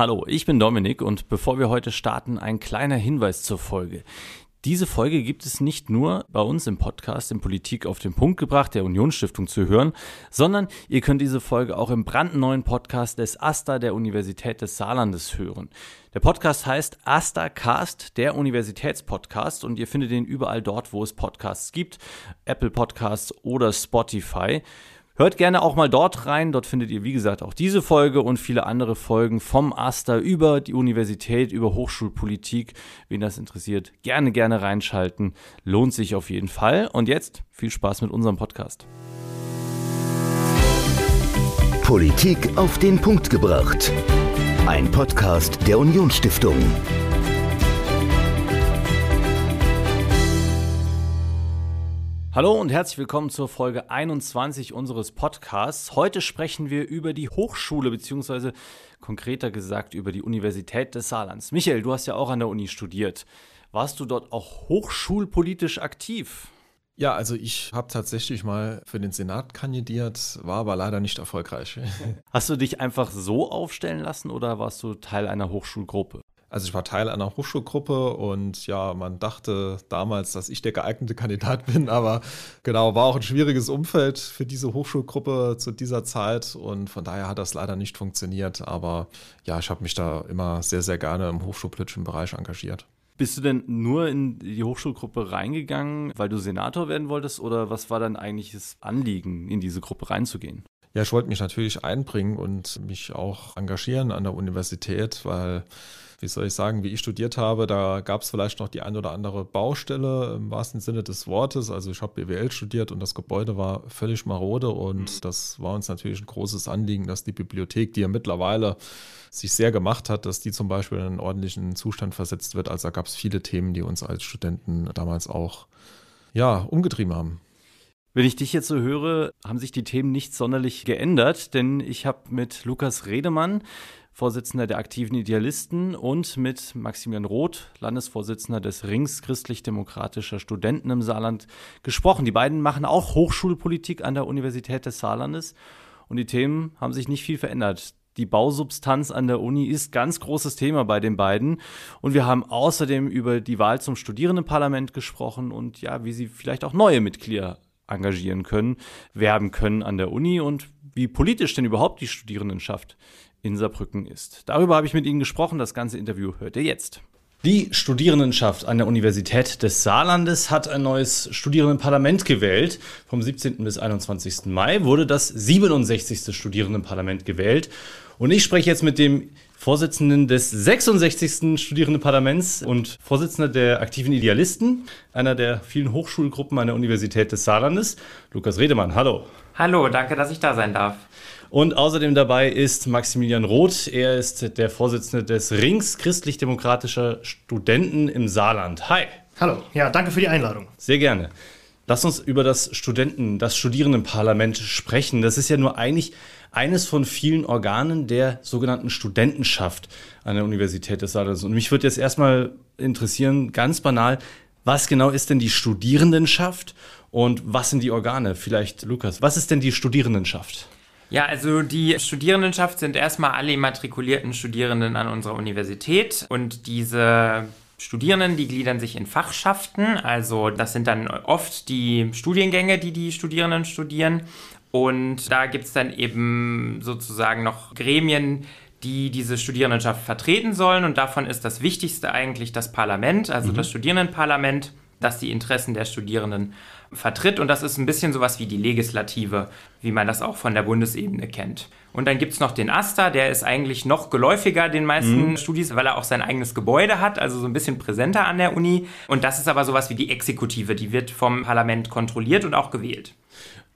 Hallo, ich bin Dominik und bevor wir heute starten, ein kleiner Hinweis zur Folge. Diese Folge gibt es nicht nur bei uns im Podcast in Politik auf den Punkt gebracht der Unionsstiftung zu hören, sondern ihr könnt diese Folge auch im brandneuen Podcast des AStA der Universität des Saarlandes hören. Der Podcast heißt AStA Cast, der Universitätspodcast und ihr findet ihn überall dort, wo es Podcasts gibt, Apple Podcasts oder Spotify. Hört gerne auch mal dort rein. Dort findet ihr, wie gesagt, auch diese Folge und viele andere Folgen vom Aster über die Universität, über Hochschulpolitik. Wen das interessiert, gerne, gerne reinschalten. Lohnt sich auf jeden Fall. Und jetzt viel Spaß mit unserem Podcast. Politik auf den Punkt gebracht. Ein Podcast der Unionsstiftung. Hallo und herzlich willkommen zur Folge 21 unseres Podcasts. Heute sprechen wir über die Hochschule beziehungsweise konkreter gesagt über die Universität des Saarlands. Michael, du hast ja auch an der Uni studiert. Warst du dort auch hochschulpolitisch aktiv? Ja, also ich habe tatsächlich mal für den Senat kandidiert, war aber leider nicht erfolgreich. Hast du dich einfach so aufstellen lassen oder warst du Teil einer Hochschulgruppe? Also ich war Teil einer Hochschulgruppe und ja, man dachte damals, dass ich der geeignete Kandidat bin, aber genau, war auch ein schwieriges Umfeld für diese Hochschulgruppe zu dieser Zeit und von daher hat das leider nicht funktioniert. Aber ja, ich habe mich da immer sehr, sehr gerne im hochschulpolitischen Bereich engagiert. Bist du denn nur in die Hochschulgruppe reingegangen, weil du Senator werden wolltest oder was war dein eigentliches Anliegen, in diese Gruppe reinzugehen? Ja, ich wollte mich natürlich einbringen und mich auch engagieren an der Universität, weil wie soll ich sagen, wie ich studiert habe, da gab es vielleicht noch die ein oder andere Baustelle im wahrsten Sinne des Wortes. Also ich habe BWL studiert und das Gebäude war völlig marode und mhm. das war uns natürlich ein großes Anliegen, dass die Bibliothek, die ja mittlerweile sich sehr gemacht hat, dass die zum Beispiel in einen ordentlichen Zustand versetzt wird. Also da gab es viele Themen, die uns als Studenten damals auch ja, umgetrieben haben. Wenn ich dich jetzt so höre, haben sich die Themen nicht sonderlich geändert, denn ich habe mit Lukas Redemann Vorsitzender der aktiven Idealisten, und mit Maximilian Roth, Landesvorsitzender des Rings christlich-demokratischer Studenten im Saarland, gesprochen. Die beiden machen auch Hochschulpolitik an der Universität des Saarlandes und die Themen haben sich nicht viel verändert. Die Bausubstanz an der Uni ist ganz großes Thema bei den beiden. Und wir haben außerdem über die Wahl zum Studierendenparlament gesprochen und ja, wie sie vielleicht auch neue Mitglieder engagieren können, werben können an der Uni und wie politisch denn überhaupt die Studierendenschaft in Saarbrücken ist. Darüber habe ich mit Ihnen gesprochen. Das ganze Interview hört ihr jetzt. Die Studierendenschaft an der Universität des Saarlandes hat ein neues Studierendenparlament gewählt. Vom 17. bis 21. Mai wurde das 67. Studierendenparlament gewählt. Und ich spreche jetzt mit dem Vorsitzenden des 66. Studierendenparlaments und Vorsitzender der aktiven Idealisten, einer der vielen Hochschulgruppen an der Universität des Saarlandes, Lukas Redemann. Hallo. Hallo, danke, dass ich da sein darf. Und außerdem dabei ist Maximilian Roth. Er ist der Vorsitzende des Rings christlich-demokratischer Studenten im Saarland. Hi. Hallo, ja, danke für die Einladung. Sehr gerne. Lass uns über das Studenten, das Studierendenparlament sprechen. Das ist ja nur eigentlich eines von vielen Organen der sogenannten Studentenschaft an der Universität des Saarlandes. Und mich würde jetzt erstmal interessieren, ganz banal, was genau ist denn die Studierendenschaft und was sind die Organe? Vielleicht, Lukas, was ist denn die Studierendenschaft? Ja, also die Studierendenschaft sind erstmal alle immatrikulierten Studierenden an unserer Universität und diese Studierenden, die gliedern sich in Fachschaften, also das sind dann oft die Studiengänge, die die Studierenden studieren. Und da gibt es dann eben sozusagen noch Gremien, die diese Studierendenschaft vertreten sollen. Und davon ist das Wichtigste eigentlich das Parlament, also mhm. das Studierendenparlament, das die Interessen der Studierenden vertritt. Und das ist ein bisschen sowas wie die Legislative, wie man das auch von der Bundesebene kennt. Und dann gibt es noch den AStA, der ist eigentlich noch geläufiger den meisten mhm. Studis, weil er auch sein eigenes Gebäude hat, also so ein bisschen präsenter an der Uni. Und das ist aber sowas wie die Exekutive, die wird vom Parlament kontrolliert und auch gewählt.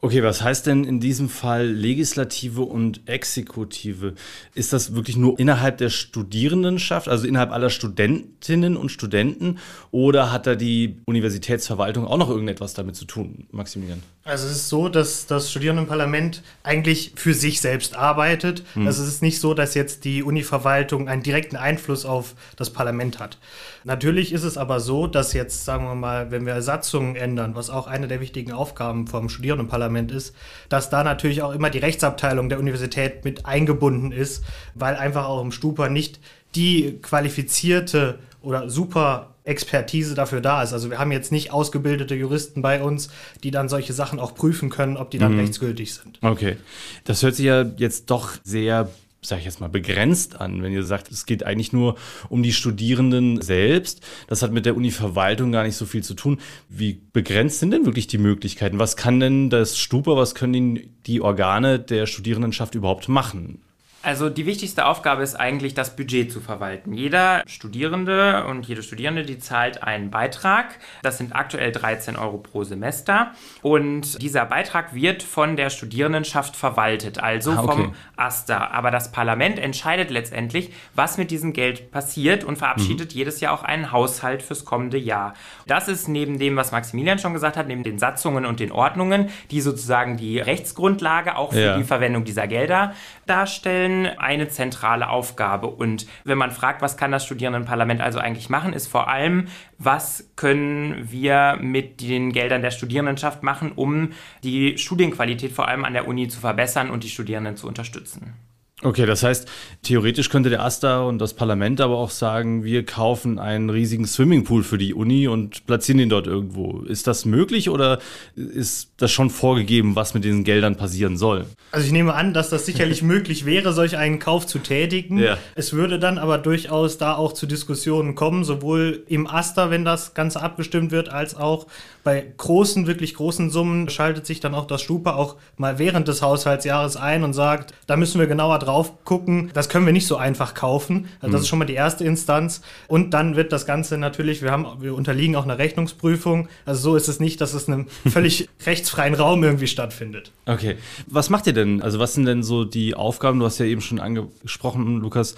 Okay, was heißt denn in diesem Fall Legislative und Exekutive? Ist das wirklich nur innerhalb der Studierendenschaft, also innerhalb aller Studentinnen und Studenten, oder hat da die Universitätsverwaltung auch noch irgendetwas damit zu tun, Maximilian? Also es ist so, dass das Studierendenparlament eigentlich für sich selbst arbeitet. Hm. Also es ist nicht so, dass jetzt die Univerwaltung einen direkten Einfluss auf das Parlament hat. Natürlich ist es aber so, dass jetzt, sagen wir mal, wenn wir Satzungen ändern, was auch eine der wichtigen Aufgaben vom Studierendenparlament Studierendenparlament ist, dass da natürlich auch immer die Rechtsabteilung der Universität mit eingebunden ist, weil einfach auch im Stupa nicht die qualifizierte oder super Expertise dafür da ist. Also wir haben jetzt nicht ausgebildete Juristen bei uns, die dann solche Sachen auch prüfen können, ob die dann mhm. rechtsgültig sind. Okay, das hört sich ja jetzt doch sehr sage ich jetzt mal, begrenzt an, wenn ihr sagt, es geht eigentlich nur um die Studierenden selbst. Das hat mit der Uni-Verwaltung gar nicht so viel zu tun. Wie begrenzt sind denn wirklich die Möglichkeiten? Was kann denn das Stupa, was können die Organe der Studierendenschaft überhaupt machen? Also die wichtigste Aufgabe ist eigentlich, das Budget zu verwalten. Jeder Studierende und jede Studierende, die zahlt einen Beitrag. Das sind aktuell 13 Euro pro Semester. Und dieser Beitrag wird von der Studierendenschaft verwaltet, also ah, okay. vom AStA. Aber das Parlament entscheidet letztendlich, was mit diesem Geld passiert und verabschiedet mhm. jedes Jahr auch einen Haushalt fürs kommende Jahr. Das ist neben dem, was Maximilian schon gesagt hat, neben den Satzungen und den Ordnungen, die sozusagen die Rechtsgrundlage auch für ja. die Verwendung dieser Gelder darstellen, eine zentrale Aufgabe. Und wenn man fragt, was kann das Studierendenparlament also eigentlich machen, ist vor allem, was können wir mit den Geldern der Studierendenschaft machen, um die Studienqualität vor allem an der Uni zu verbessern und die Studierenden zu unterstützen. Okay, das heißt, theoretisch könnte der AStA und das Parlament aber auch sagen, wir kaufen einen riesigen Swimmingpool für die Uni und platzieren ihn dort irgendwo. Ist das möglich oder ist das schon vorgegeben, was mit diesen Geldern passieren soll? Also ich nehme an, dass das sicherlich möglich wäre, solch einen Kauf zu tätigen. Ja. Es würde dann aber durchaus da auch zu Diskussionen kommen, sowohl im AStA, wenn das Ganze abgestimmt wird, als auch bei großen, wirklich großen Summen schaltet sich dann auch das Stupa auch mal während des Haushaltsjahres ein und sagt, da müssen wir genauer drauf gucken. Das können wir nicht so einfach kaufen. Also das mhm. ist schon mal die erste Instanz. Und dann wird das Ganze natürlich, wir haben, wir unterliegen auch einer Rechnungsprüfung. Also so ist es nicht, dass es in einem völlig rechtsfreien Raum irgendwie stattfindet. Okay. Was macht ihr denn? Also was sind denn so die Aufgaben? Du hast ja eben schon angesprochen, Lukas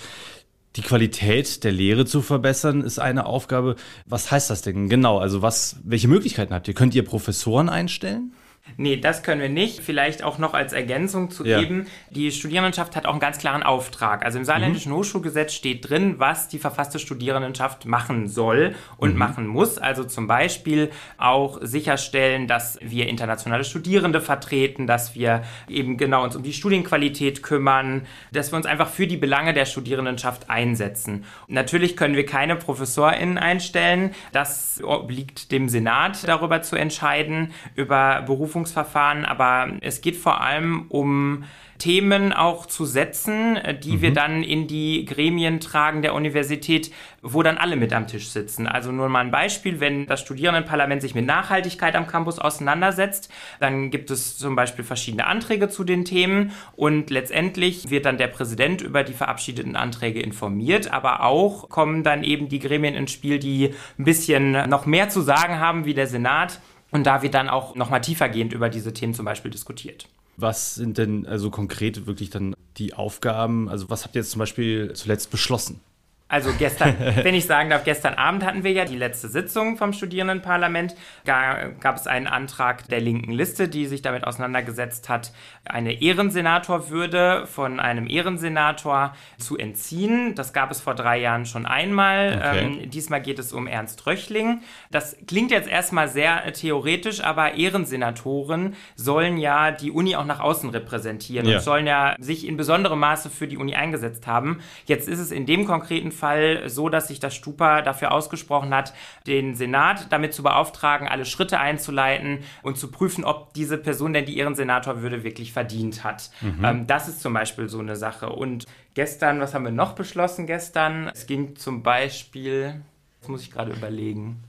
die Qualität der Lehre zu verbessern, ist eine Aufgabe. Was heißt das denn genau? Also was, welche Möglichkeiten habt ihr? Könnt ihr Professoren einstellen? Nee, das können wir nicht. Vielleicht auch noch als Ergänzung zu ja. geben. Die Studierendenschaft hat auch einen ganz klaren Auftrag. Also im Saarländischen mhm. Hochschulgesetz steht drin, was die verfasste Studierendenschaft machen soll und mhm. machen muss. Also zum Beispiel auch sicherstellen, dass wir internationale Studierende vertreten, dass wir eben genau uns um die Studienqualität kümmern, dass wir uns einfach für die Belange der Studierendenschaft einsetzen. Natürlich können wir keine ProfessorInnen einstellen. Das obliegt dem Senat darüber zu entscheiden, über Berufung Berufungsverfahren, aber es geht vor allem um Themen auch zu setzen, die mhm. wir dann in die Gremien tragen der Universität, wo dann alle mit am Tisch sitzen. Also nur mal ein Beispiel, wenn das Studierendenparlament sich mit Nachhaltigkeit am Campus auseinandersetzt, dann gibt es zum Beispiel verschiedene Anträge zu den Themen und letztendlich wird dann der Präsident über die verabschiedeten Anträge informiert, aber auch kommen dann eben die Gremien ins Spiel, die ein bisschen noch mehr zu sagen haben wie der Senat und da wird dann auch nochmal tiefergehend über diese Themen zum Beispiel diskutiert. Was sind denn also konkret wirklich dann die Aufgaben? Also was habt ihr jetzt zum Beispiel zuletzt beschlossen? Also gestern, wenn ich sagen darf, gestern Abend hatten wir ja die letzte Sitzung vom Studierendenparlament. Da gab es einen Antrag der linken Liste, die sich damit auseinandergesetzt hat, eine Ehrensenatorwürde von einem Ehrensenator zu entziehen. Das gab es vor drei Jahren schon einmal. Okay. Ähm, diesmal geht es um Ernst Röchling. Das klingt jetzt erstmal sehr theoretisch, aber Ehrensenatoren sollen ja die Uni auch nach außen repräsentieren ja. und sollen ja sich in besonderem Maße für die Uni eingesetzt haben. Jetzt ist es in dem konkreten Fall so, dass sich das Stupa dafür ausgesprochen hat, den Senat damit zu beauftragen, alle Schritte einzuleiten und zu prüfen, ob diese Person denn die Ehrensenatorwürde wirklich verdient hat. Mhm. Ähm, das ist zum Beispiel so eine Sache. Und gestern, was haben wir noch beschlossen gestern? Es ging zum Beispiel, das muss ich gerade überlegen.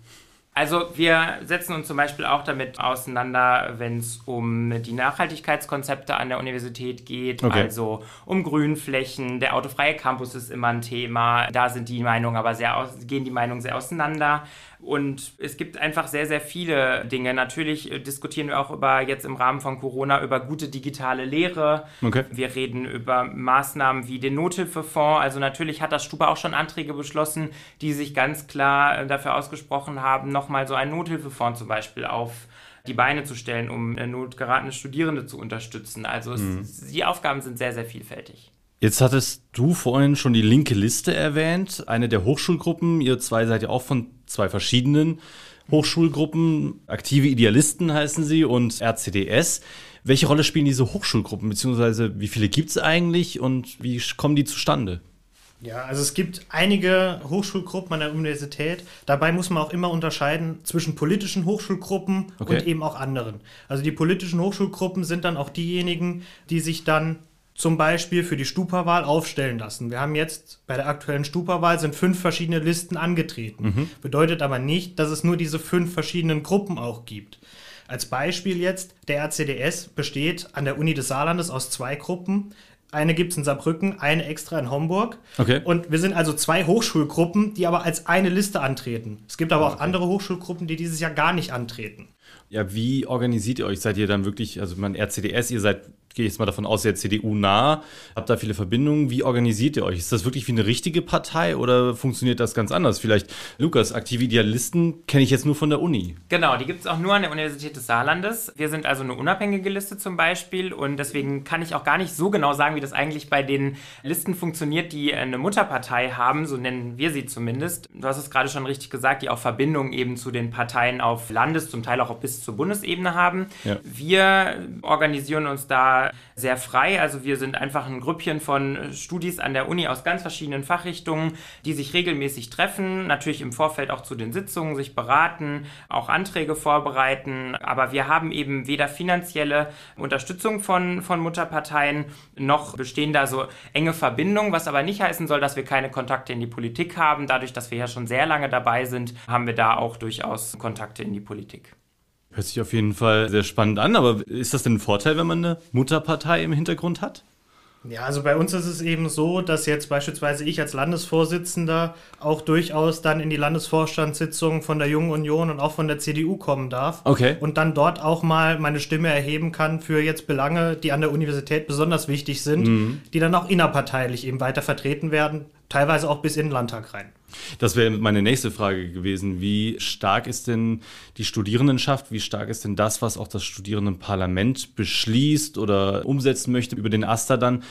Also wir setzen uns zum Beispiel auch damit auseinander, wenn es um die Nachhaltigkeitskonzepte an der Universität geht, okay. also um Grünflächen. Der autofreie Campus ist immer ein Thema. Da sind die Meinungen aber sehr aus, gehen die Meinungen sehr auseinander. Und es gibt einfach sehr, sehr viele Dinge. Natürlich äh, diskutieren wir auch über jetzt im Rahmen von Corona über gute digitale Lehre. Okay. Wir reden über Maßnahmen wie den Nothilfefonds. Also natürlich hat das Stuba auch schon Anträge beschlossen, die sich ganz klar äh, dafür ausgesprochen haben, nochmal so einen Nothilfefonds zum Beispiel auf die Beine zu stellen, um äh, notgeratene Studierende zu unterstützen. Also mhm. es, die Aufgaben sind sehr, sehr vielfältig. Jetzt hattest du vorhin schon die linke Liste erwähnt, eine der Hochschulgruppen. Ihr zwei seid ja auch von zwei verschiedenen Hochschulgruppen, aktive Idealisten heißen sie und RCDS. Welche Rolle spielen diese Hochschulgruppen, beziehungsweise wie viele gibt es eigentlich und wie kommen die zustande? Ja, also es gibt einige Hochschulgruppen an der Universität. Dabei muss man auch immer unterscheiden zwischen politischen Hochschulgruppen okay. und eben auch anderen. Also die politischen Hochschulgruppen sind dann auch diejenigen, die sich dann zum Beispiel für die Stupa-Wahl aufstellen lassen. Wir haben jetzt bei der aktuellen Stupa-Wahl sind fünf verschiedene Listen angetreten. Mhm. Bedeutet aber nicht, dass es nur diese fünf verschiedenen Gruppen auch gibt. Als Beispiel jetzt, der RCDS besteht an der Uni des Saarlandes aus zwei Gruppen. Eine gibt es in Saarbrücken, eine extra in Homburg. Okay. Und wir sind also zwei Hochschulgruppen, die aber als eine Liste antreten. Es gibt aber auch okay. andere Hochschulgruppen, die dieses Jahr gar nicht antreten. Ja, wie organisiert ihr euch? Seid ihr dann wirklich, also mein RCDS, ihr seid gehe jetzt mal davon aus, der CDU nah, habt da viele Verbindungen. Wie organisiert ihr euch? Ist das wirklich wie eine richtige Partei oder funktioniert das ganz anders? Vielleicht, Lukas, aktive Idealisten kenne ich jetzt nur von der Uni. Genau, die gibt es auch nur an der Universität des Saarlandes. Wir sind also eine unabhängige Liste zum Beispiel und deswegen kann ich auch gar nicht so genau sagen, wie das eigentlich bei den Listen funktioniert, die eine Mutterpartei haben, so nennen wir sie zumindest. Du hast es gerade schon richtig gesagt, die auch Verbindungen eben zu den Parteien auf Landes-, zum Teil auch bis zur Bundesebene haben. Ja. Wir organisieren uns da sehr frei. Also wir sind einfach ein Grüppchen von Studis an der Uni aus ganz verschiedenen Fachrichtungen, die sich regelmäßig treffen, natürlich im Vorfeld auch zu den Sitzungen sich beraten, auch Anträge vorbereiten. Aber wir haben eben weder finanzielle Unterstützung von, von Mutterparteien, noch bestehen da so enge Verbindungen, was aber nicht heißen soll, dass wir keine Kontakte in die Politik haben. Dadurch, dass wir ja schon sehr lange dabei sind, haben wir da auch durchaus Kontakte in die Politik. Hört sich auf jeden Fall sehr spannend an, aber ist das denn ein Vorteil, wenn man eine Mutterpartei im Hintergrund hat? Ja, also bei uns ist es eben so, dass jetzt beispielsweise ich als Landesvorsitzender auch durchaus dann in die Landesvorstandssitzungen von der Jungen Union und auch von der CDU kommen darf. Okay. Und dann dort auch mal meine Stimme erheben kann für jetzt Belange, die an der Universität besonders wichtig sind, mhm. die dann auch innerparteilich eben weiter vertreten werden, teilweise auch bis in den Landtag rein. Das wäre meine nächste Frage gewesen. Wie stark ist denn die Studierendenschaft? Wie stark ist denn das, was auch das Studierendenparlament beschließt oder umsetzen möchte über den AStA dann?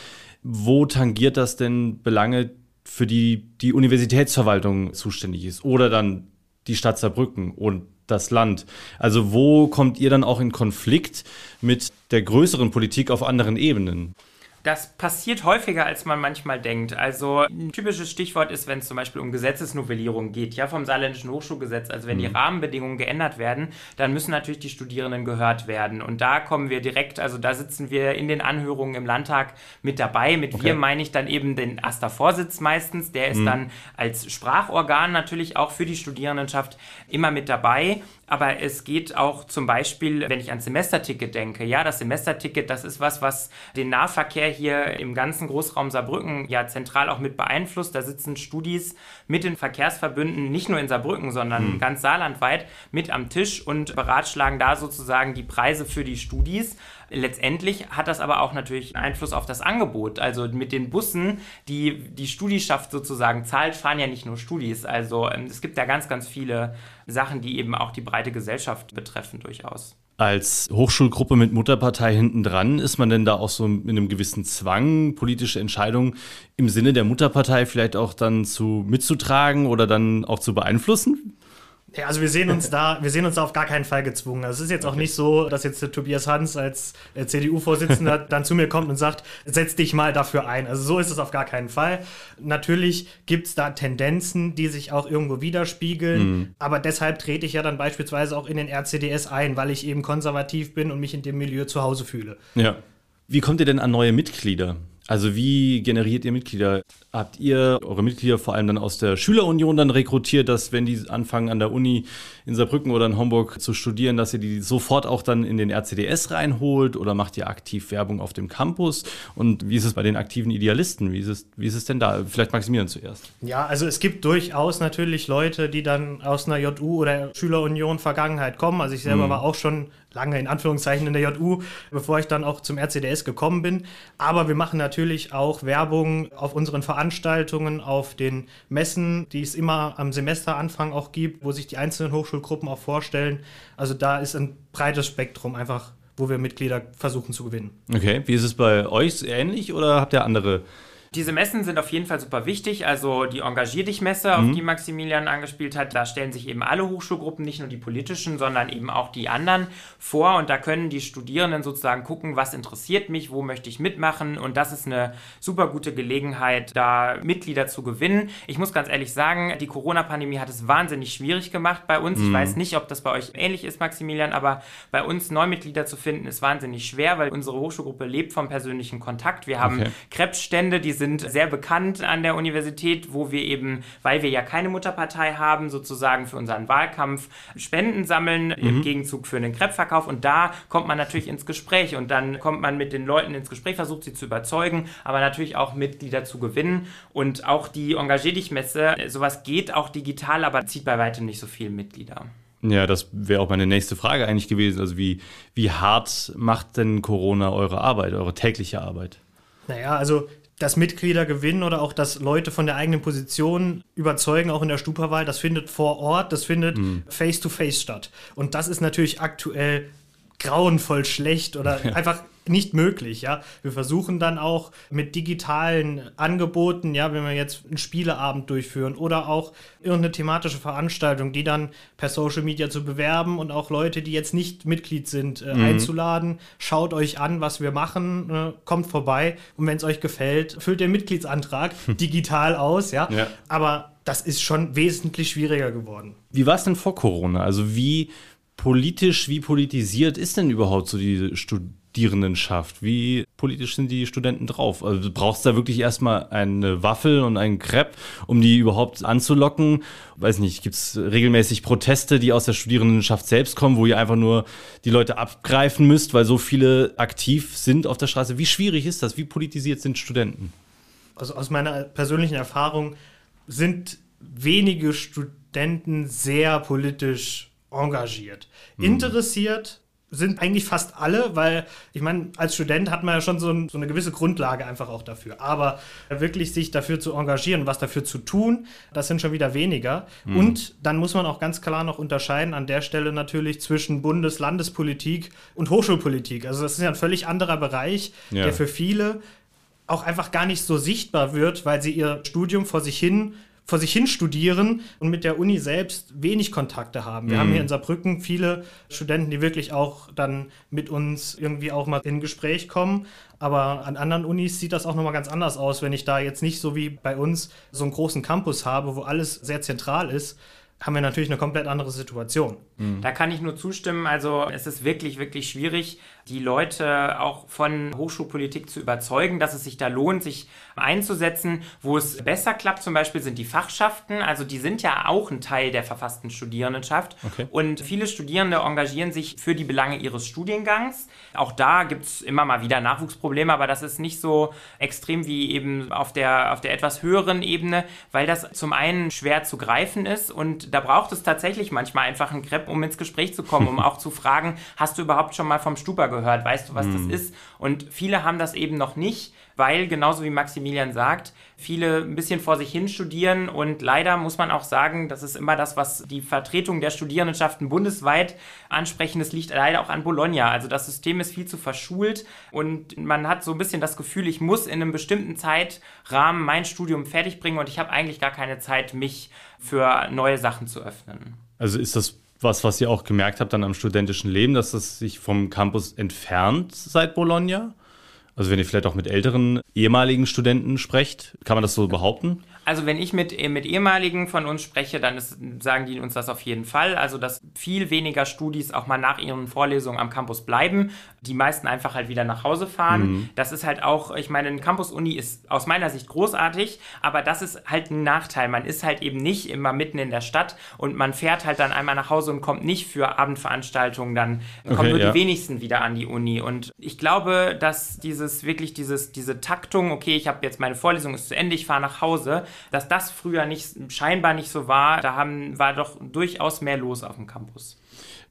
Wo tangiert das denn Belange, für die die Universitätsverwaltung zuständig ist? Oder dann die Stadt Saarbrücken und das Land? Also wo kommt ihr dann auch in Konflikt mit der größeren Politik auf anderen Ebenen? Das passiert häufiger, als man manchmal denkt. Also ein typisches Stichwort ist, wenn es zum Beispiel um Gesetzesnovellierung geht, ja, vom Saarländischen Hochschulgesetz. Also wenn mhm. die Rahmenbedingungen geändert werden, dann müssen natürlich die Studierenden gehört werden. Und da kommen wir direkt, also da sitzen wir in den Anhörungen im Landtag mit dabei. Mit okay. wir meine ich dann eben den AStA-Vorsitz meistens. Der ist mhm. dann als Sprachorgan natürlich auch für die Studierendenschaft immer mit dabei. Aber es geht auch zum Beispiel, wenn ich ans Semesterticket denke. Ja, das Semesterticket, das ist was, was den Nahverkehr hier im ganzen Großraum Saarbrücken ja zentral auch mit beeinflusst. Da sitzen Studis mit den Verkehrsverbünden, nicht nur in Saarbrücken, sondern mhm. ganz saarlandweit mit am Tisch und beratschlagen da sozusagen die Preise für die Studis. Letztendlich hat das aber auch natürlich Einfluss auf das Angebot. Also mit den Bussen, die die Studischaft sozusagen zahlt, fahren ja nicht nur Studis. Also ähm, es gibt da ganz, ganz viele Sachen, die eben auch die breite Gesellschaft betreffen durchaus. Als Hochschulgruppe mit Mutterpartei hinten dran, ist man denn da auch so in einem gewissen Zwang, politische Entscheidungen im Sinne der Mutterpartei vielleicht auch dann zu mitzutragen oder dann auch zu beeinflussen? Ja, also wir sehen uns da, wir sehen uns da auf gar keinen Fall gezwungen. Also es ist jetzt auch okay. nicht so, dass jetzt der Tobias Hans als äh, CDU-Vorsitzender dann zu mir kommt und sagt, setz dich mal dafür ein. Also so ist es auf gar keinen Fall. Natürlich gibt es da Tendenzen, die sich auch irgendwo widerspiegeln, mhm. aber deshalb trete ich ja dann beispielsweise auch in den RCDS ein, weil ich eben konservativ bin und mich in dem Milieu zu Hause fühle. Ja. Wie kommt ihr denn an neue Mitglieder? Also wie generiert ihr Mitglieder? Habt ihr eure Mitglieder vor allem dann aus der Schülerunion dann rekrutiert, dass wenn die anfangen an der Uni in Saarbrücken oder in Homburg zu studieren, dass ihr die sofort auch dann in den RCDS reinholt oder macht ihr aktiv Werbung auf dem Campus? Und wie ist es bei den aktiven Idealisten? Wie ist es, wie ist es denn da? Vielleicht Maximilian zuerst. Ja, also es gibt durchaus natürlich Leute, die dann aus einer JU oder Schülerunion Vergangenheit kommen. Also ich selber hm. war auch schon lange in Anführungszeichen in der JU, bevor ich dann auch zum RCDS gekommen bin. Aber wir machen natürlich auch Werbung auf unseren Veranstaltungen, auf den Messen, die es immer am Semesteranfang auch gibt, wo sich die einzelnen Hochschulgruppen auch vorstellen. Also da ist ein breites Spektrum einfach, wo wir Mitglieder versuchen zu gewinnen. Okay, wie ist es bei euch ähnlich oder habt ihr andere Diese Messen sind auf jeden Fall super wichtig. Also die Engagier dich Messe, auf mhm. die Maximilian angespielt hat, da stellen sich eben alle Hochschulgruppen, nicht nur die politischen, sondern eben auch die anderen vor. Und da können die Studierenden sozusagen gucken, was interessiert mich, wo möchte ich mitmachen. Und das ist eine super gute Gelegenheit, da Mitglieder zu gewinnen. Ich muss ganz ehrlich sagen, die Corona-Pandemie hat es wahnsinnig schwierig gemacht bei uns. Mhm. Ich weiß nicht, ob das bei euch ähnlich ist, Maximilian, aber bei uns Neumitglieder zu finden, ist wahnsinnig schwer, weil unsere Hochschulgruppe lebt vom persönlichen Kontakt. Wir haben okay. Krebsstände, die sind sind sehr bekannt an der Universität, wo wir eben, weil wir ja keine Mutterpartei haben, sozusagen für unseren Wahlkampf Spenden sammeln mhm. im Gegenzug für den Krebsverkauf. Und da kommt man natürlich ins Gespräch und dann kommt man mit den Leuten ins Gespräch, versucht sie zu überzeugen, aber natürlich auch Mitglieder zu gewinnen. Und auch die Engagier dich Messe, sowas geht auch digital, aber zieht bei weitem nicht so viele Mitglieder. Ja, das wäre auch meine nächste Frage eigentlich gewesen. Also wie, wie hart macht denn Corona eure Arbeit, eure tägliche Arbeit? Naja, also dass Mitglieder gewinnen oder auch, dass Leute von der eigenen Position überzeugen, auch in der Stupawahl, das findet vor Ort, das findet mhm. face-to-face -face statt. Und das ist natürlich aktuell grauenvoll schlecht oder ja. einfach nicht möglich, ja. Wir versuchen dann auch mit digitalen Angeboten, ja, wenn wir jetzt einen Spieleabend durchführen oder auch irgendeine thematische Veranstaltung, die dann per Social Media zu bewerben und auch Leute, die jetzt nicht Mitglied sind, äh, mhm. einzuladen. Schaut euch an, was wir machen, äh, kommt vorbei und wenn es euch gefällt, füllt den Mitgliedsantrag digital aus, ja. ja. Aber das ist schon wesentlich schwieriger geworden. Wie war es denn vor Corona? Also wie politisch, wie politisiert ist denn überhaupt so die Studierendenschaft? Wie politisch sind die Studenten drauf? Also du brauchst da wirklich erstmal eine Waffel und einen Crepe, um die überhaupt anzulocken. Weiß nicht, gibt es regelmäßig Proteste, die aus der Studierendenschaft selbst kommen, wo ihr einfach nur die Leute abgreifen müsst, weil so viele aktiv sind auf der Straße? Wie schwierig ist das? Wie politisiert sind Studenten? Also aus meiner persönlichen Erfahrung sind wenige Studenten sehr politisch engagiert. Mhm. Interessiert sind eigentlich fast alle, weil ich meine, als Student hat man ja schon so, ein, so, eine gewisse Grundlage einfach auch dafür. Aber wirklich sich dafür zu engagieren, was dafür zu tun, das sind schon wieder weniger. Mhm. Und dann muss man auch ganz klar noch unterscheiden an der Stelle natürlich zwischen Bundes-, Landespolitik und Hochschulpolitik. Also das ist ja ein völlig anderer Bereich, ja. der für viele auch einfach gar nicht so sichtbar wird, weil sie ihr Studium vor sich hin vor sich hin studieren und mit der Uni selbst wenig Kontakte haben. Wir mhm. haben hier in Saarbrücken viele Studenten, die wirklich auch dann mit uns irgendwie auch mal in Gespräch kommen. Aber an anderen Unis sieht das auch nochmal ganz anders aus, wenn ich da jetzt nicht so wie bei uns so einen großen Campus habe, wo alles sehr zentral ist haben wir natürlich eine komplett andere Situation. Mhm. Da kann ich nur zustimmen. Also es ist wirklich, wirklich schwierig, die Leute auch von Hochschulpolitik zu überzeugen, dass es sich da lohnt, sich einzusetzen. Wo es besser klappt zum Beispiel sind die Fachschaften. Also die sind ja auch ein Teil der verfassten Studierendenschaft. Okay. Und viele Studierende engagieren sich für die Belange ihres Studiengangs. Auch da gibt es immer mal wieder Nachwuchsprobleme, aber das ist nicht so extrem wie eben auf der, auf der etwas höheren Ebene, weil das zum einen schwer zu greifen ist und da braucht es tatsächlich manchmal einfach einen Um ins Gespräch zu kommen, um auch zu fragen, hast du überhaupt schon mal vom Stupa gehört? Weißt du, was mhm. das ist? Und viele haben das eben noch nicht, weil genauso wie Maximilian sagt, viele ein bisschen vor sich hin studieren und leider muss man auch sagen, das ist immer das, was die Vertretung der Studierendenschaften bundesweit ansprechen, das liegt leider auch an Bologna. Also das System ist viel zu verschult und man hat so ein bisschen das Gefühl, ich muss in einem bestimmten Zeitrahmen mein Studium fertig bringen und ich habe eigentlich gar keine Zeit, mich für neue Sachen zu öffnen. Also ist das was, was ihr auch gemerkt habt dann am studentischen Leben, dass es sich vom Campus entfernt seit Bologna? Also wenn ihr vielleicht auch mit älteren ehemaligen Studenten sprecht, kann man das so behaupten? Also wenn ich mit, mit ehemaligen von uns spreche, dann ist, sagen die uns das auf jeden Fall. Also dass viel weniger Studis auch mal nach ihren Vorlesungen am Campus bleiben. Die meisten einfach halt wieder nach Hause fahren. Mhm. Das ist halt auch, ich meine, eine Campus-Uni ist aus meiner Sicht großartig, aber das ist halt ein Nachteil. Man ist halt eben nicht immer mitten in der Stadt und man fährt halt dann einmal nach Hause und kommt nicht für Abendveranstaltungen, dann okay, kommen nur ja. die wenigsten wieder an die Uni. Und ich glaube, dass dieses wirklich dieses, diese Taktung, okay, ich habe jetzt meine Vorlesung ist zu Ende, ich fahre nach Hause, dass das früher nicht, scheinbar nicht so war. Da haben, war doch durchaus mehr los auf dem Campus.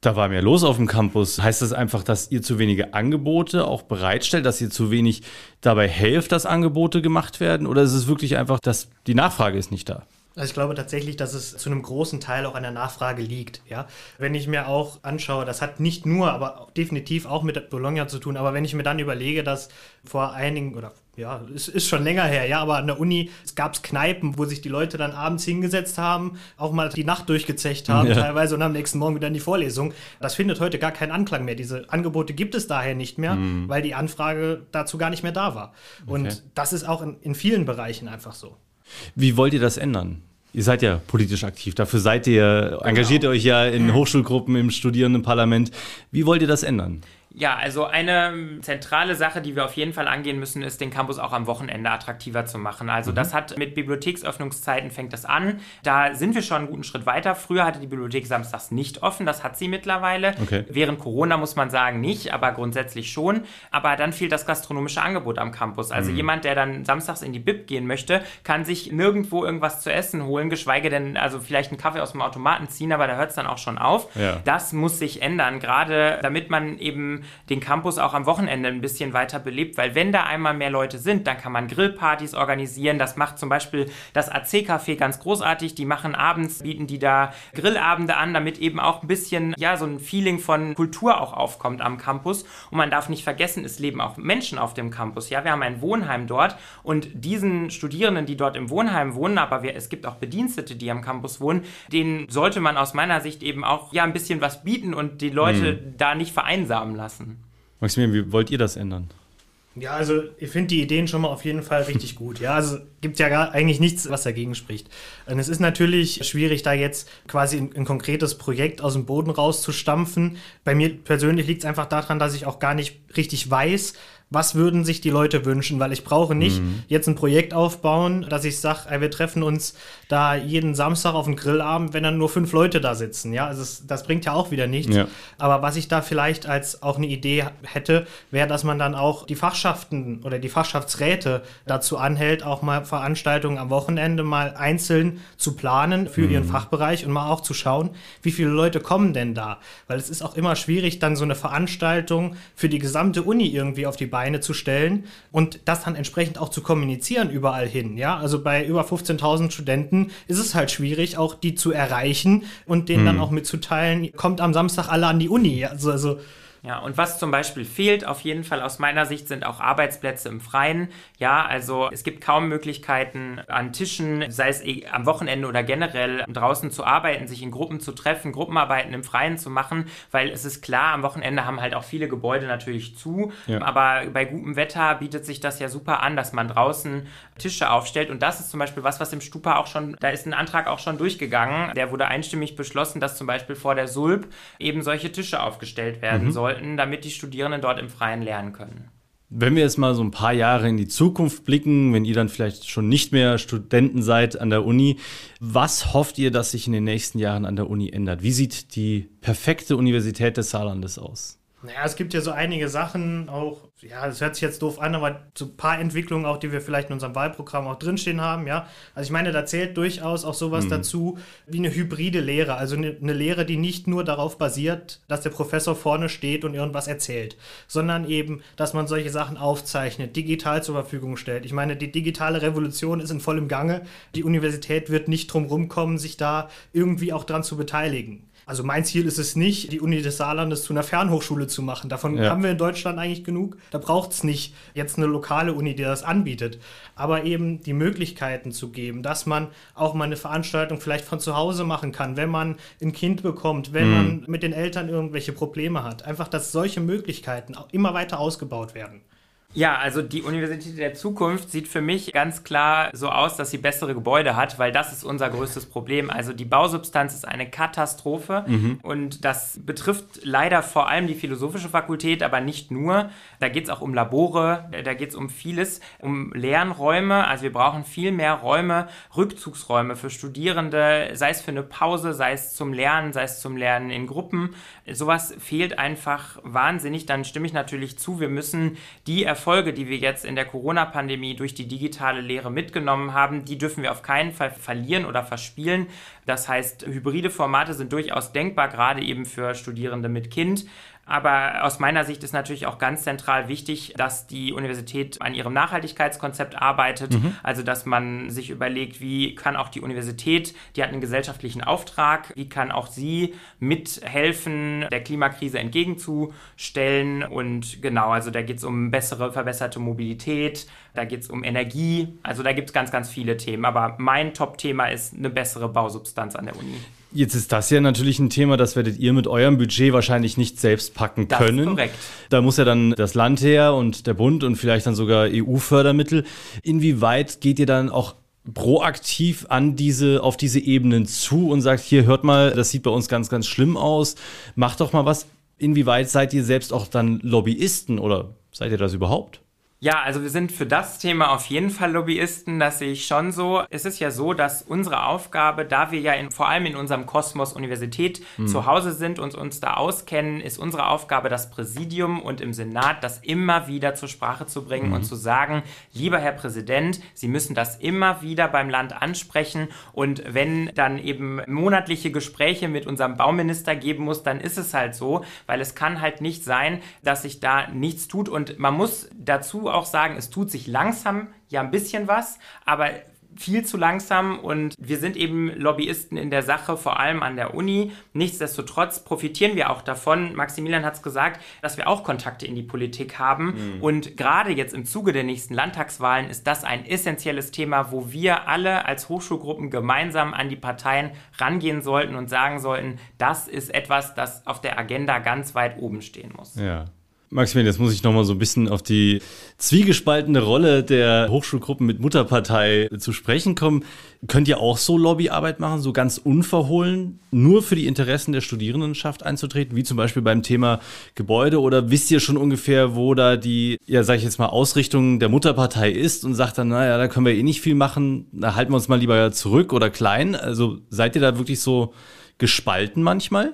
Da war mehr los auf dem Campus. Heißt das einfach, dass ihr zu wenige Angebote auch bereitstellt, dass ihr zu wenig dabei helft, dass Angebote gemacht werden? Oder ist es wirklich einfach, dass die Nachfrage ist nicht da? Also ich glaube tatsächlich, dass es zu einem großen Teil auch an der Nachfrage liegt. Ja? Wenn ich mir auch anschaue, das hat nicht nur, aber definitiv auch mit Bologna zu tun, aber wenn ich mir dann überlege, dass vor einigen oder ja, es ist schon länger her, ja, aber an der Uni gab es Kneipen, wo sich die Leute dann abends hingesetzt haben, auch mal die Nacht durchgezecht haben ja. teilweise und am nächsten Morgen wieder in die Vorlesung. Das findet heute gar keinen Anklang mehr. Diese Angebote gibt es daher nicht mehr, mhm. weil die Anfrage dazu gar nicht mehr da war. Und okay. das ist auch in, in vielen Bereichen einfach so. Wie wollt ihr das ändern? Ihr seid ja politisch aktiv, dafür seid ihr, engagiert ihr euch ja in Hochschulgruppen, im Studierendenparlament. Wie wollt ihr das ändern? Ja, also eine zentrale Sache, die wir auf jeden Fall angehen müssen, ist, den Campus auch am Wochenende attraktiver zu machen. Also mhm. das hat mit Bibliotheksöffnungszeiten fängt das an. Da sind wir schon einen guten Schritt weiter. Früher hatte die Bibliothek samstags nicht offen, das hat sie mittlerweile. Okay. Während Corona muss man sagen nicht, aber grundsätzlich schon. Aber dann fehlt das gastronomische Angebot am Campus. Also mhm. jemand, der dann samstags in die Bib gehen möchte, kann sich nirgendwo irgendwas zu essen holen, geschweige denn also vielleicht einen Kaffee aus dem Automaten ziehen, aber da hört es dann auch schon auf. Ja. Das muss sich ändern, gerade damit man eben den Campus auch am Wochenende ein bisschen weiter belebt, weil wenn da einmal mehr Leute sind, dann kann man Grillpartys organisieren. Das macht zum Beispiel das AC-Café ganz großartig. Die machen abends, bieten die da Grillabende an, damit eben auch ein bisschen, ja, so ein Feeling von Kultur auch aufkommt am Campus. Und man darf nicht vergessen, es leben auch Menschen auf dem Campus. Ja, wir haben ein Wohnheim dort und diesen Studierenden, die dort im Wohnheim wohnen, aber wir, es gibt auch Bedienstete, die am Campus wohnen, denen sollte man aus meiner Sicht eben auch, ja, ein bisschen was bieten und die Leute mhm. da nicht vereinsamen lassen lassen. Maximilian, wie wollt ihr das ändern? Ja, also ich finde die Ideen schon mal auf jeden Fall richtig gut. Ja, also gibt ja gar eigentlich nichts, was dagegen spricht. Und es ist natürlich schwierig, da jetzt quasi ein, ein konkretes Projekt aus dem Boden rauszustampfen. Bei mir persönlich liegt es einfach daran, dass ich auch gar nicht richtig weiß, was würden sich die Leute wünschen, weil ich brauche nicht mhm. jetzt ein Projekt aufbauen, dass ich sage, wir treffen uns da jeden Samstag auf einen Grillabend, wenn dann nur fünf Leute da sitzen. Ja, also das, das bringt ja auch wieder nichts. Ja. Aber was ich da vielleicht als auch eine Idee hätte, wäre, dass man dann auch die Fachschaften oder die Fachschaftsräte dazu anhält, auch mal Veranstaltungen am Wochenende mal einzeln zu planen für mhm. ihren Fachbereich und mal auch zu schauen, wie viele Leute kommen denn da. Weil es ist auch immer schwierig, dann so eine Veranstaltung für die gesamte Uni irgendwie auf die Beine zu stellen und das dann entsprechend auch zu kommunizieren überall hin. Ja, also bei über 15.000 Studenten ist es halt schwierig, auch die zu erreichen und denen hm. dann auch mitzuteilen, kommt am Samstag alle an die Uni. Also, also ja, und was zum Beispiel fehlt, auf jeden Fall aus meiner Sicht, sind auch Arbeitsplätze im Freien. Ja, also es gibt kaum Möglichkeiten an Tischen, sei es eh am Wochenende oder generell draußen zu arbeiten, sich in Gruppen zu treffen, Gruppenarbeiten im Freien zu machen, weil es ist klar, am Wochenende haben halt auch viele Gebäude natürlich zu. Ja. Aber bei gutem Wetter bietet sich das ja super an, dass man draußen Tische aufstellt. Und das ist zum Beispiel was, was im Stupa auch schon, da ist ein Antrag auch schon durchgegangen. Der wurde einstimmig beschlossen, dass zum Beispiel vor der Sulp eben solche Tische aufgestellt werden mhm. sollen sollten, damit die Studierenden dort im Freien lernen können. Wenn wir jetzt mal so ein paar Jahre in die Zukunft blicken, wenn ihr dann vielleicht schon nicht mehr Studenten seid an der Uni, was hofft ihr, dass sich in den nächsten Jahren an der Uni ändert? Wie sieht die perfekte Universität des Saarlandes aus? Naja, es gibt ja so einige Sachen, auch, ja, das hört sich jetzt doof an, aber so ein paar Entwicklungen auch, die wir vielleicht in unserem Wahlprogramm auch drinstehen haben, ja. Also ich meine, da zählt durchaus auch sowas mhm. dazu wie eine hybride Lehre, also eine, eine, Lehre, die nicht nur darauf basiert, dass der Professor vorne steht und irgendwas erzählt, sondern eben, dass man solche Sachen aufzeichnet, digital zur Verfügung stellt. Ich meine, die digitale Revolution ist in vollem Gange. Die Universität wird nicht drum rumkommen, sich da irgendwie auch dran zu beteiligen. Also mein Ziel ist es nicht, die Uni des Saarlandes zu einer Fernhochschule zu machen. Davon ja. haben wir in Deutschland eigentlich genug. Da braucht es nicht jetzt eine lokale Uni, die das anbietet. Aber eben die Möglichkeiten zu geben, dass man auch mal eine Veranstaltung vielleicht von zu Hause machen kann, wenn man ein Kind bekommt, wenn mhm. man mit den Eltern irgendwelche Probleme hat. Einfach, dass solche Möglichkeiten auch immer weiter ausgebaut werden. Ja, also die Universität der Zukunft sieht für mich ganz klar so aus, dass sie bessere Gebäude hat, weil das ist unser größtes Problem. Also die Bausubstanz ist eine Katastrophe mhm. und das betrifft leider vor allem die philosophische Fakultät, aber nicht nur. Da geht es auch um Labore, da geht es um vieles, um Lernräume. Also wir brauchen viel mehr Räume, Rückzugsräume für Studierende, sei es für eine Pause, sei es zum Lernen, sei es zum Lernen in Gruppen. Sowas fehlt einfach wahnsinnig. Dann stimme ich natürlich zu, wir müssen die Erfahrungen Erfolge, die wir jetzt in der Corona-Pandemie durch die digitale Lehre mitgenommen haben, die dürfen wir auf keinen Fall verlieren oder verspielen. Das heißt, hybride Formate sind durchaus denkbar, gerade eben für Studierende mit Kind. Aber aus meiner Sicht ist natürlich auch ganz zentral wichtig, dass die Universität an ihrem Nachhaltigkeitskonzept arbeitet. Mhm. Also, dass man sich überlegt, wie kann auch die Universität, die hat einen gesellschaftlichen Auftrag, wie kann auch sie mithelfen, der Klimakrise entgegenzustellen. Und genau, also da geht es um bessere, verbesserte Mobilität, da geht es um Energie. Also da gibt es ganz, ganz viele Themen. Aber mein Top-Thema ist eine bessere Bausubstanz an der Uni. Jetzt ist das ja natürlich ein Thema, das werdet ihr mit eurem Budget wahrscheinlich nicht selbst packen können. Das ist korrekt. Da muss ja dann das Land her und der Bund und vielleicht dann sogar EU-Fördermittel. Inwieweit geht ihr dann auch proaktiv an diese, auf diese Ebenen zu und sagt, hier hört mal, das sieht bei uns ganz, ganz schlimm aus, macht doch mal was. Inwieweit seid ihr selbst auch dann Lobbyisten oder seid ihr das überhaupt? Ja, also wir sind für das Thema auf jeden Fall Lobbyisten, das sehe ich schon so. Es ist ja so, dass unsere Aufgabe, da wir ja in, vor allem in unserem Kosmos Universität mhm. zu Hause sind und uns da auskennen, ist unsere Aufgabe, das Präsidium und im Senat das immer wieder zur Sprache zu bringen mhm. und zu sagen, lieber Herr Präsident, Sie müssen das immer wieder beim Land ansprechen und wenn dann eben monatliche Gespräche mit unserem Bauminister geben muss, dann ist es halt so, weil es kann halt nicht sein, dass sich da nichts tut und man muss dazu auch sagen, es tut sich langsam ja ein bisschen was, aber viel zu langsam und wir sind eben Lobbyisten in der Sache, vor allem an der Uni. Nichtsdestotrotz profitieren wir auch davon. Maximilian hat es gesagt, dass wir auch Kontakte in die Politik haben. Mhm. Und gerade jetzt im Zuge der nächsten Landtagswahlen ist das ein essentielles Thema, wo wir alle als Hochschulgruppen gemeinsam an die Parteien rangehen sollten und sagen sollten, das ist etwas, das auf der Agenda ganz weit oben stehen muss. Ja. Maximilian, jetzt muss ich nochmal so ein bisschen auf die zwiegespaltene Rolle der Hochschulgruppen mit Mutterpartei zu sprechen kommen. Könnt ihr auch so Lobbyarbeit machen, so ganz unverhohlen, nur für die Interessen der Studierendenschaft einzutreten, wie zum Beispiel beim Thema Gebäude? Oder wisst ihr schon ungefähr, wo da die, ja, sag ich jetzt mal, Ausrichtung der Mutterpartei ist und sagt dann, naja, da können wir eh nicht viel machen, da halten wir uns mal lieber zurück oder klein? Also seid ihr da wirklich so gespalten manchmal?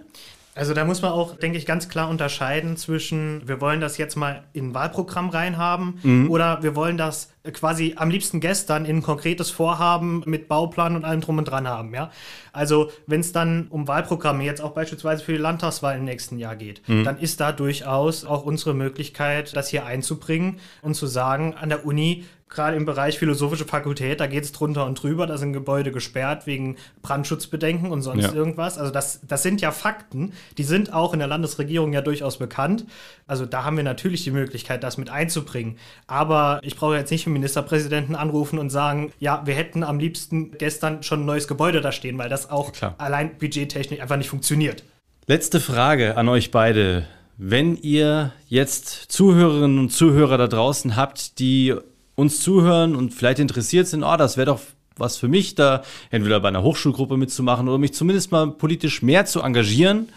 Also da muss man auch, denke ich, ganz klar unterscheiden zwischen, wir wollen das jetzt mal in ein Wahlprogramm reinhaben mhm. oder wir wollen das quasi am liebsten gestern in ein konkretes Vorhaben mit Bauplan und allem drum und dran haben, ja. Also wenn es dann um Wahlprogramme jetzt auch beispielsweise für die Landtagswahl im nächsten Jahr geht, mhm. dann ist da durchaus auch unsere Möglichkeit, das hier einzubringen und zu sagen, an der Uni gerade im Bereich philosophische Fakultät, da geht es drunter und drüber, da sind Gebäude gesperrt wegen Brandschutzbedenken und sonst ja. irgendwas. Also das, das sind ja Fakten, die sind auch in der Landesregierung ja durchaus bekannt. Also da haben wir natürlich die Möglichkeit, das mit einzubringen. Aber ich brauche jetzt nicht den Ministerpräsidenten anrufen und sagen, ja, wir hätten am liebsten gestern schon ein neues Gebäude da stehen, weil das auch ja, allein budgettechnisch einfach nicht funktioniert. Letzte Frage an euch beide. Wenn ihr jetzt Zuhörerinnen und Zuhörer da draußen habt, die uns zuhören und vielleicht interessiert sind, oh, das wäre doch was für mich, da entweder bei einer Hochschulgruppe mitzumachen oder mich zumindest mal politisch mehr zu engagieren.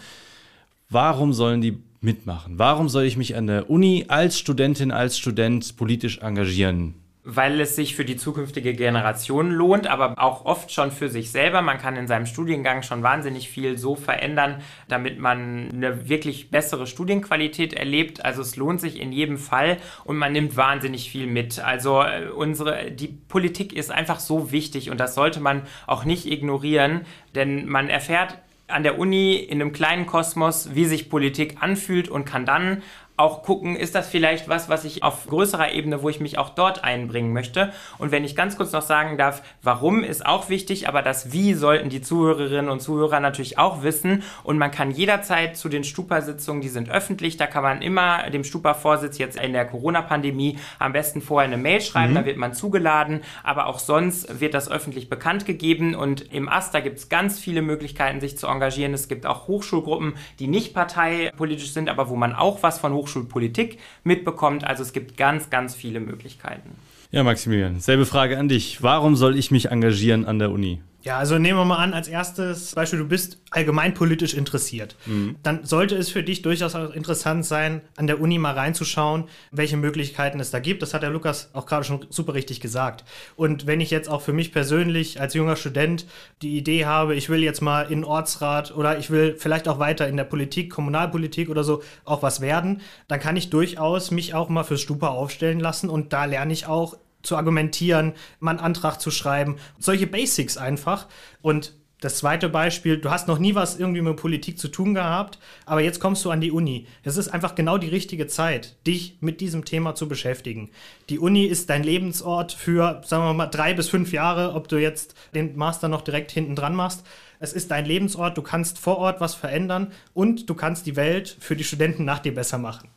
Warum sollen die mitmachen? Warum soll ich mich an der Uni als Studentin, als Student politisch engagieren? Weil es sich für die zukünftige Generation lohnt, aber auch oft schon für sich selber. Man kann in seinem Studiengang schon wahnsinnig viel so verändern, damit man eine wirklich bessere Studienqualität erlebt. Also es lohnt sich in jedem Fall und man nimmt wahnsinnig viel mit. Also äh, unsere, die Politik ist einfach so wichtig und das sollte man auch nicht ignorieren, denn man erfährt an der Uni in einem kleinen Kosmos, wie sich Politik anfühlt und kann dann auch gucken, ist das vielleicht was, was ich auf größerer Ebene, wo ich mich auch dort einbringen möchte. Und wenn ich ganz kurz noch sagen darf, warum ist auch wichtig, aber das Wie sollten die Zuhörerinnen und Zuhörer natürlich auch wissen. Und man kann jederzeit zu den Stupa-Sitzungen, die sind öffentlich, da kann man immer dem Stupa-Vorsitz jetzt in der Corona-Pandemie am besten vorher eine Mail schreiben, mhm. da wird man zugeladen. Aber auch sonst wird das öffentlich bekannt gegeben. Und im AStA gibt es ganz viele Möglichkeiten, sich zu engagieren. Es gibt auch Hochschulgruppen, die nicht parteipolitisch sind, aber wo man auch was von Hochschulgruppen Hochschulpolitik mitbekommt. Also es gibt ganz, ganz viele Möglichkeiten. Ja, Maximilian, selbe Frage an dich. Warum soll ich mich engagieren an der Uni? Ja, also nehmen wir mal an, als erstes Beispiel, du bist allgemeinpolitisch interessiert. Mhm. Dann sollte es für dich durchaus auch interessant sein, an der Uni mal reinzuschauen, welche Möglichkeiten es da gibt. Das hat der Lukas auch gerade schon super richtig gesagt. Und wenn ich jetzt auch für mich persönlich als junger Student die Idee habe, ich will jetzt mal in Ortsrat oder ich will vielleicht auch weiter in der Politik, Kommunalpolitik oder so auch was werden, dann kann ich durchaus mich auch mal fürs Stupa aufstellen lassen und da lerne ich auch zu argumentieren, mal einen Antrag zu schreiben. Solche Basics einfach. Und Das zweite Beispiel, du hast noch nie was irgendwie mit Politik zu tun gehabt, aber jetzt kommst du an die Uni. Es ist einfach genau die richtige Zeit, dich mit diesem Thema zu beschäftigen. Die Uni ist dein Lebensort für, sagen wir mal, drei bis fünf Jahre, ob du jetzt den Master noch direkt hinten dran machst. Es ist dein Lebensort, du kannst vor Ort was verändern und du kannst die Welt für die Studenten nach dir besser machen.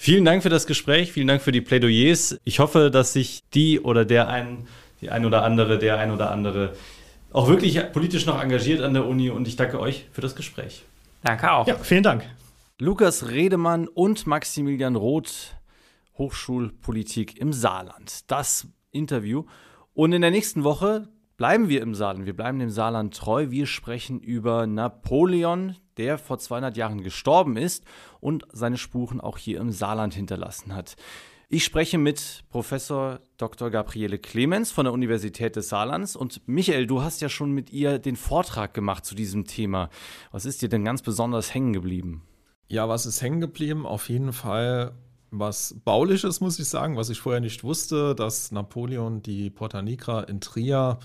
Vielen Dank für das Gespräch, vielen Dank für die Plädoyers. Ich hoffe, dass sich die oder der ein, die ein oder andere, der ein oder andere auch wirklich politisch noch engagiert an der Uni und ich danke euch für das Gespräch. Danke auch. Ja, vielen Dank. Lukas Redemann und Maximilian Roth, Hochschulpolitik im Saarland. Das Interview. Und in der nächsten Woche bleiben wir im Saarland. Wir bleiben dem Saarland treu. Wir sprechen über Napoleon, der vor 200 Jahren gestorben ist und seine Spuren auch hier im Saarland hinterlassen hat. Ich spreche mit Professor Dr. Gabriele Clemens von der Universität des Saarlands. Und Michael, du hast ja schon mit ihr den Vortrag gemacht zu diesem Thema. Was ist dir denn ganz besonders hängen geblieben? Ja, was ist hängen geblieben? Auf jeden Fall was Bauliches, muss ich sagen, was ich vorher nicht wusste, dass Napoleon die Porta Nigra in Trier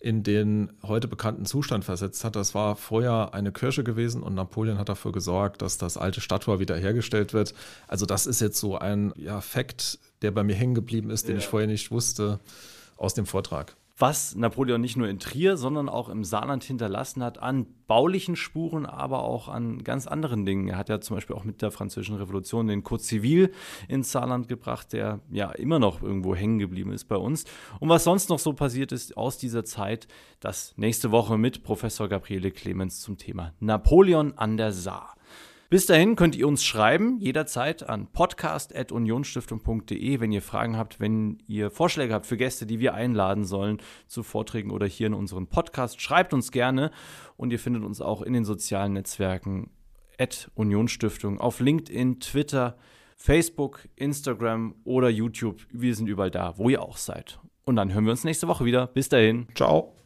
in den heute bekannten Zustand versetzt hat. Das war vorher eine Kirche gewesen und Napoleon hat dafür gesorgt, dass das alte Stadttor wiederhergestellt wird. Also das ist jetzt so ein ja, Fakt, der bei mir hängen geblieben ist, den ja. ich vorher nicht wusste aus dem Vortrag was Napoleon nicht nur in Trier, sondern auch im Saarland hinterlassen hat, an baulichen Spuren, aber auch an ganz anderen Dingen. Er hat ja zum Beispiel auch mit der Französischen Revolution den Code Civil ins Saarland gebracht, der ja immer noch irgendwo hängen geblieben ist bei uns. Und was sonst noch so passiert ist aus dieser Zeit, das nächste Woche mit Professor Gabriele Clemens zum Thema Napoleon an der Saar. Bis dahin könnt ihr uns schreiben, jederzeit an podcast.unionstiftung.de, wenn ihr Fragen habt, wenn ihr Vorschläge habt für Gäste, die wir einladen sollen zu Vorträgen oder hier in unserem Podcast. Schreibt uns gerne und ihr findet uns auch in den sozialen Netzwerken at Unionsstiftung auf LinkedIn, Twitter, Facebook, Instagram oder YouTube. Wir sind überall da, wo ihr auch seid. Und dann hören wir uns nächste Woche wieder. Bis dahin. Ciao.